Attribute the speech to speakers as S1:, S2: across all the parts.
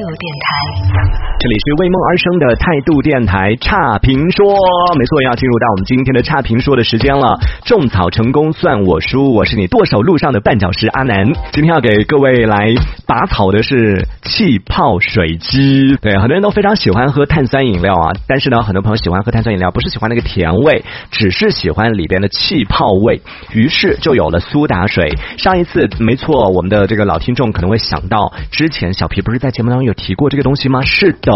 S1: 度电台，
S2: 这里是为梦而生的态度电台差评说，没错，要进入到我们今天的差评说的时间了。种草成功算我输，我是你剁手路上的绊脚石阿南。今天要给各位来拔草的是气泡水机。对，很多人都非常喜欢喝碳酸饮料啊，但是呢，很多朋友喜欢喝碳酸饮料，不是喜欢那个甜味，只是喜欢里边的气泡味，于是就有了苏打水。上一次，没错，我们的这个老听众可能会想到，之前小皮不是在节目当中有提过这个东西吗？是的，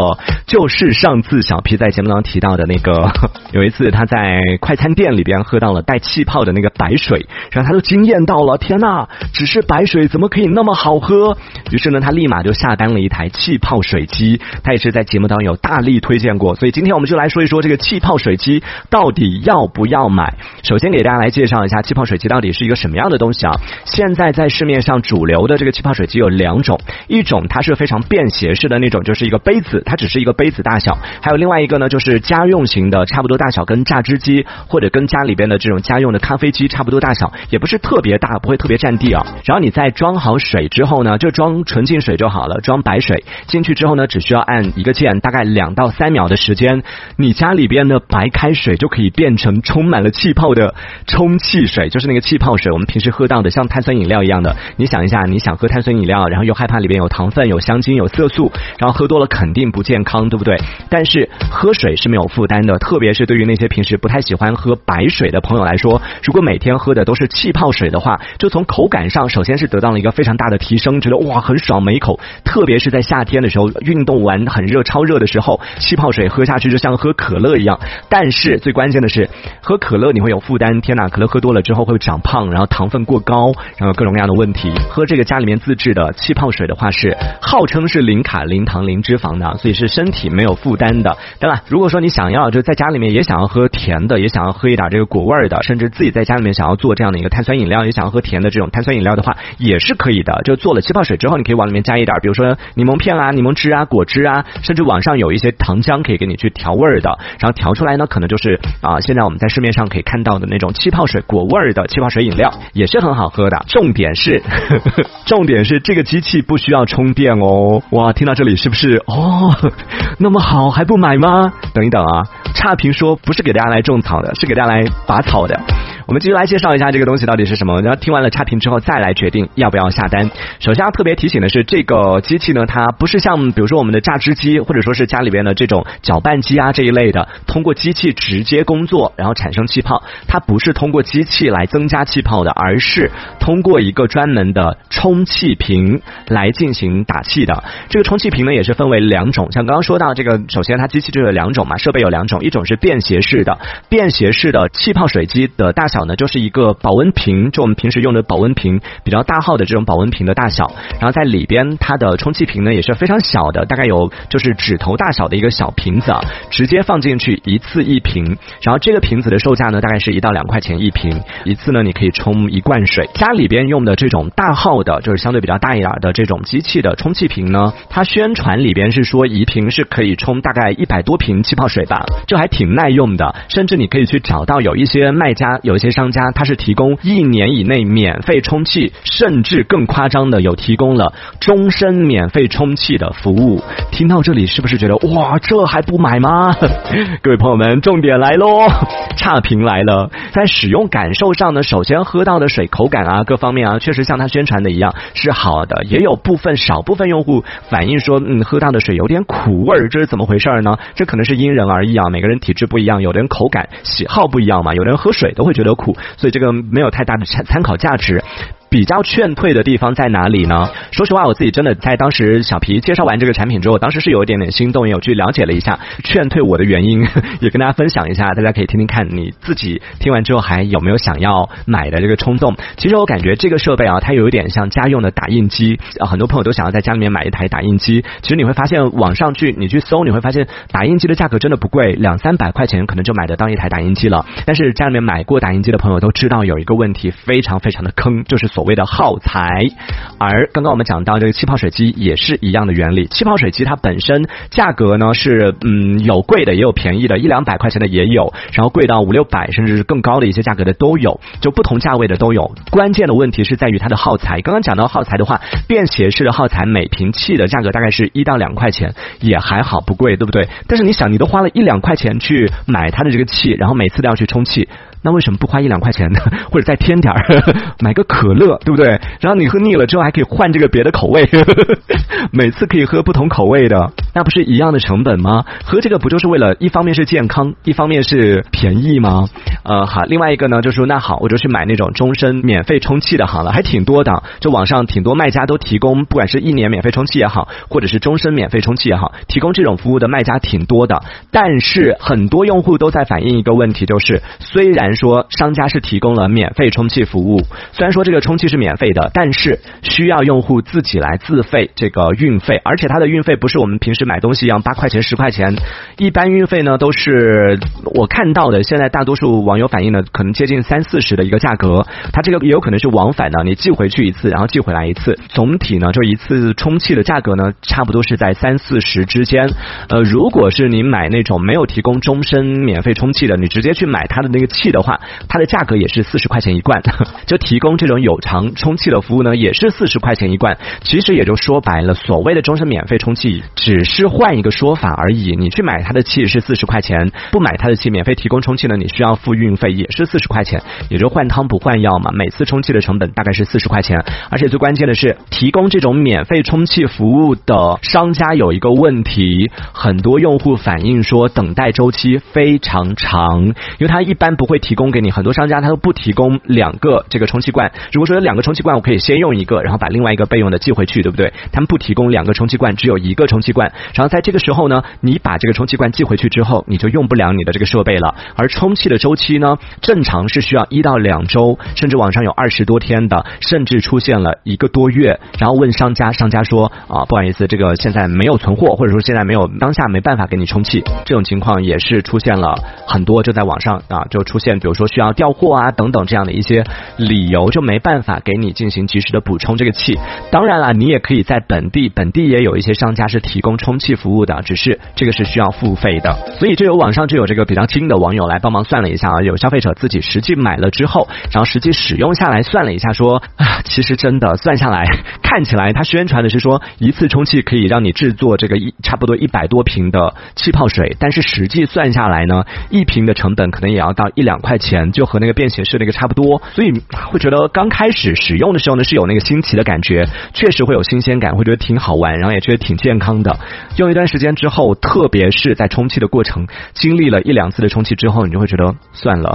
S2: 就是上次小皮在节目当中提到的那个，有一次他在快餐店里边喝到了带气泡的那个白水，然后他就惊艳到了，天呐，只是白水怎么可以那么好喝？于是呢，他立马就下单了一台气泡水机，他也是在节目当中有大力推荐过，所以今天我们就来说一说这个气泡水机到底要不要买。首先给大家来介绍一下气泡水机到底是一个什么样的东西啊？现在在市面上主流的这个气泡水机有两种，一种它是非常便携式的那种，就是一个杯子，它只是一个杯子大小；还有另外一个呢，就是家用型的，差不多大小跟榨汁机或者跟家里边的这种家用的咖啡机差不多大小，也不是特别大，不会特别占地啊。然后你再装好水之后呢，就装纯净水就好了，装白水进去之后呢，只需要按一个键，大概两到三秒的时间，你家里边的白开水就可以变成充满了气泡的充气水，就是那个气泡水，我们平时喝到的像碳酸饮料一样的。你想一下，你想喝碳酸饮料，然后又害怕里边有糖分、有香精、有色素，然后喝多了肯定不健康，对不对？但是喝水是没有负担的，特别是对于那些平时不太喜欢喝白水的朋友来说，如果每天喝的都是气泡水的话，就从口感上，首先是得到了一个非常大的提升，觉得哇很爽每一口，特别是在夏天的时候，运动完很热、超热的时候，气泡水喝下去就像喝可乐一样。但是最关键的是，喝可乐你会有负担，天哪，可乐喝多了之后会长胖，然后糖分过高，然后各种各样的问题。喝这个家里面自制的气泡水的话，是号称是零卡、零糖、零脂肪的，自己是身体没有负担的。当然，如果说你想要就在家里面也想要喝甜的，也想要喝一点这个果味的，甚至自己在家里面想要做这样的一个碳酸饮料，也想要喝甜的这种碳酸饮料的话，也是可以的。就做了气泡水之后，你可以往里面加一点，比如说柠檬片啊、柠檬汁啊、果汁啊，甚至网上有一些糖浆可以给你去调味的，然后调出来呢，可能就是啊，现在我们在市面上可以看到的那种气泡水果味儿的气泡水饮料，也是很好喝的。重点是。重点是这个机器不需要充电哦！哇，听到这里是不是哦？那么好还不买吗？等一等啊！差评说不是给大家来种草的，是给大家来拔草的。我们继续来介绍一下这个东西到底是什么。然后听完了差评之后，再来决定要不要下单。首先要特别提醒的是，这个机器呢，它不是像比如说我们的榨汁机，或者说是家里边的这种搅拌机啊这一类的，通过机器直接工作，然后产生气泡。它不是通过机器来增加气泡的，而是通过一个专门的充气瓶来进行打气的。这个充气瓶呢，也是分为两种。像刚刚说到这个，首先它机器就有两种嘛，设备有两种，一种是便携式的，便携式的气泡水机的大小呢，就是一个保温瓶，就我们平时用的保温瓶，比较大号的这种保温瓶的大小。然后在里边，它的充气瓶呢也是非常小的，大概有就是指头大小的一个小瓶子，直接放进去一次一瓶。然后这个瓶子的售价呢，大概是一到两块钱一瓶，一次呢你可以冲一罐水。家里边用的这种大号的，就是相对比较大一点的这种机器的充气瓶呢，它宣传里边是说一瓶是可以冲大概一百多瓶气泡水吧，就还挺耐用的。甚至你可以去找到有一些卖家，有些商家。它是提供一年以内免费充气，甚至更夸张的有提供了终身免费充气的服务。听到这里是不是觉得哇，这还不买吗？各位朋友们，重点来喽，差评来了。在使用感受上呢，首先喝到的水口感啊，各方面啊，确实像他宣传的一样是好的。也有部分少部分用户反映说，嗯，喝到的水有点苦味儿，这是怎么回事呢？这可能是因人而异啊，每个人体质不一样，有的人口感喜好不一样嘛，有的人喝水都会觉得苦。所以这个没有太大的参参考价值。比较劝退的地方在哪里呢？说实话，我自己真的在当时小皮介绍完这个产品之后，当时是有一点点心动，也有去了解了一下劝退我的原因，也跟大家分享一下，大家可以听听看，你自己听完之后还有没有想要买的这个冲动？其实我感觉这个设备啊，它有一点像家用的打印机啊，很多朋友都想要在家里面买一台打印机。其实你会发现，网上去你去搜，你会发现打印机的价格真的不贵，两三百块钱可能就买得到一台打印机了。但是家里面买过打印机的朋友都知道，有一个问题非常非常的坑，就是所谓的耗材。而刚刚我们讲到这个气泡水机也是一样的原理，气泡水机它本身价格呢是嗯有贵的也有便宜的，一两百块钱的也有，然后贵到五六百甚至是更高的一些价格的都有，就不同价位的都有。关键的问题是在于它的耗材。刚刚讲到耗材的话，便携式的耗材每瓶气的价格大概是一到两块钱，也还好不贵，对不对？但是你想，你都花了一两块钱去买它的这个气，然后每次都要去充气。那为什么不花一两块钱呢？或者再添点儿，买个可乐，对不对？然后你喝腻了之后还可以换这个别的口味，每次可以喝不同口味的，那不是一样的成本吗？喝这个不就是为了一方面是健康，一方面是便宜吗？呃，好，另外一个呢，就是说那好，我就去买那种终身免费充气的，好了，还挺多的，就网上挺多卖家都提供，不管是一年免费充气也好，或者是终身免费充气也好，提供这种服务的卖家挺多的，但是很多用户都在反映一个问题，就是虽然。说商家是提供了免费充气服务，虽然说这个充气是免费的，但是需要用户自己来自费这个运费，而且它的运费不是我们平时买东西一样八块钱十块钱，一般运费呢都是我看到的，现在大多数网友反映的可能接近三四十的一个价格，它这个也有可能是往返的，你寄回去一次，然后寄回来一次，总体呢就一次充气的价格呢差不多是在三四十之间。呃，如果是你买那种没有提供终身免费充气的，你直接去买它的那个气的。话，它的价格也是四十块钱一罐，就提供这种有偿充气的服务呢，也是四十块钱一罐。其实也就说白了，所谓的终身免费充气，只是是换一个说法而已。你去买它的气是四十块钱，不买它的气免费提供充气呢，你需要付运费，也是四十块钱，也就换汤不换药嘛。每次充气的成本大概是四十块钱，而且最关键的是，提供这种免费充气服务的商家有一个问题，很多用户反映说等待周期非常长，因为他一般不会。提供给你很多商家，他都不提供两个这个充气罐。如果说有两个充气罐，我可以先用一个，然后把另外一个备用的寄回去，对不对？他们不提供两个充气罐，只有一个充气罐。然后在这个时候呢，你把这个充气罐寄回去之后，你就用不了你的这个设备了。而充气的周期呢，正常是需要一到两周，甚至网上有二十多天的，甚至出现了一个多月。然后问商家，商家说啊，不好意思，这个现在没有存货，或者说现在没有当下没办法给你充气。这种情况也是出现了很多，就在网上啊，就出现。比如说需要调货啊等等这样的一些理由，就没办法给你进行及时的补充这个气。当然了，你也可以在本地，本地也有一些商家是提供充充气服务的，只是这个是需要付费的。所以就有网上就有这个比较精的网友来帮忙算了一下啊，有消费者自己实际买了之后，然后实际使用下来算了一下，说啊，其实真的算下来，看起来他宣传的是说一次充气可以让你制作这个一差不多一百多瓶的气泡水，但是实际算下来呢，一瓶的成本可能也要到一两块。钱就和那个便携式那个差不多，所以会觉得刚开始使用的时候呢是有那个新奇的感觉，确实会有新鲜感，会觉得挺好玩，然后也觉得挺健康的。用一段时间之后，特别是在充气的过程，经历了一两次的充气之后，你就会觉得算了，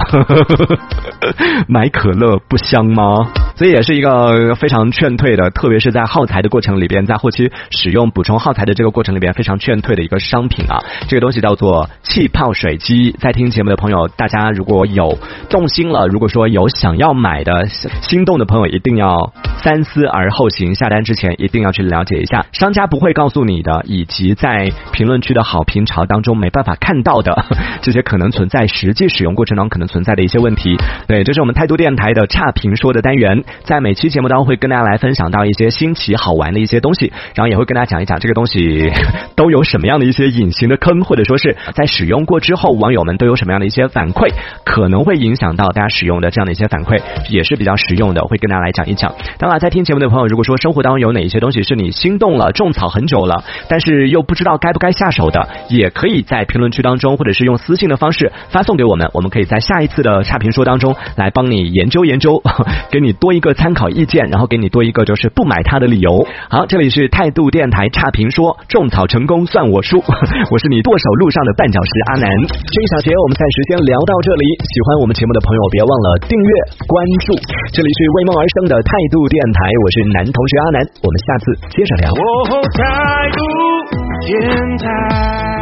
S2: 买可乐不香吗？所以也是一个非常劝退的，特别是在耗材的过程里边，在后期使用补充耗材的这个过程里边，非常劝退的一个商品啊。这个东西叫做气泡水机。在听节目的朋友，大家如果有动心了，如果说有想要买的心动的朋友，一定要三思而后行。下单之前一定要去了解一下，商家不会告诉你的，以及在评论区的好评潮当中没办法看到的 这些可能存在实际使用过程当中可能存在的一些问题。对，这是我们态度电台的差评说的单元。在每期节目当中会跟大家来分享到一些新奇好玩的一些东西，然后也会跟大家讲一讲这个东西 都有什么样的一些隐形的坑，或者说是在使用过之后，网友们都有什么样的一些反馈，可能会影响到大家使用的这样的一些反馈，也是比较实用的，会跟大家来讲一讲。当然，在听节目的朋友，如果说生活当中有哪一些东西是你心动了、种草很久了，但是又不知道该不该下手的，也可以在评论区当中，或者是用私信的方式发送给我们，我们可以在下一次的差评说当中来帮你研究研究，给你多一。一个参考意见，然后给你多一个就是不买它的理由。好，这里是态度电台差评说，种草成功算我输。我是你剁手路上的绊脚石阿南。这一小节我们暂时先聊到这里。喜欢我们节目的朋友，别忘了订阅关注。这里是为梦而生的态度电台，我是男同学阿南。我们下次接着聊。态度电台。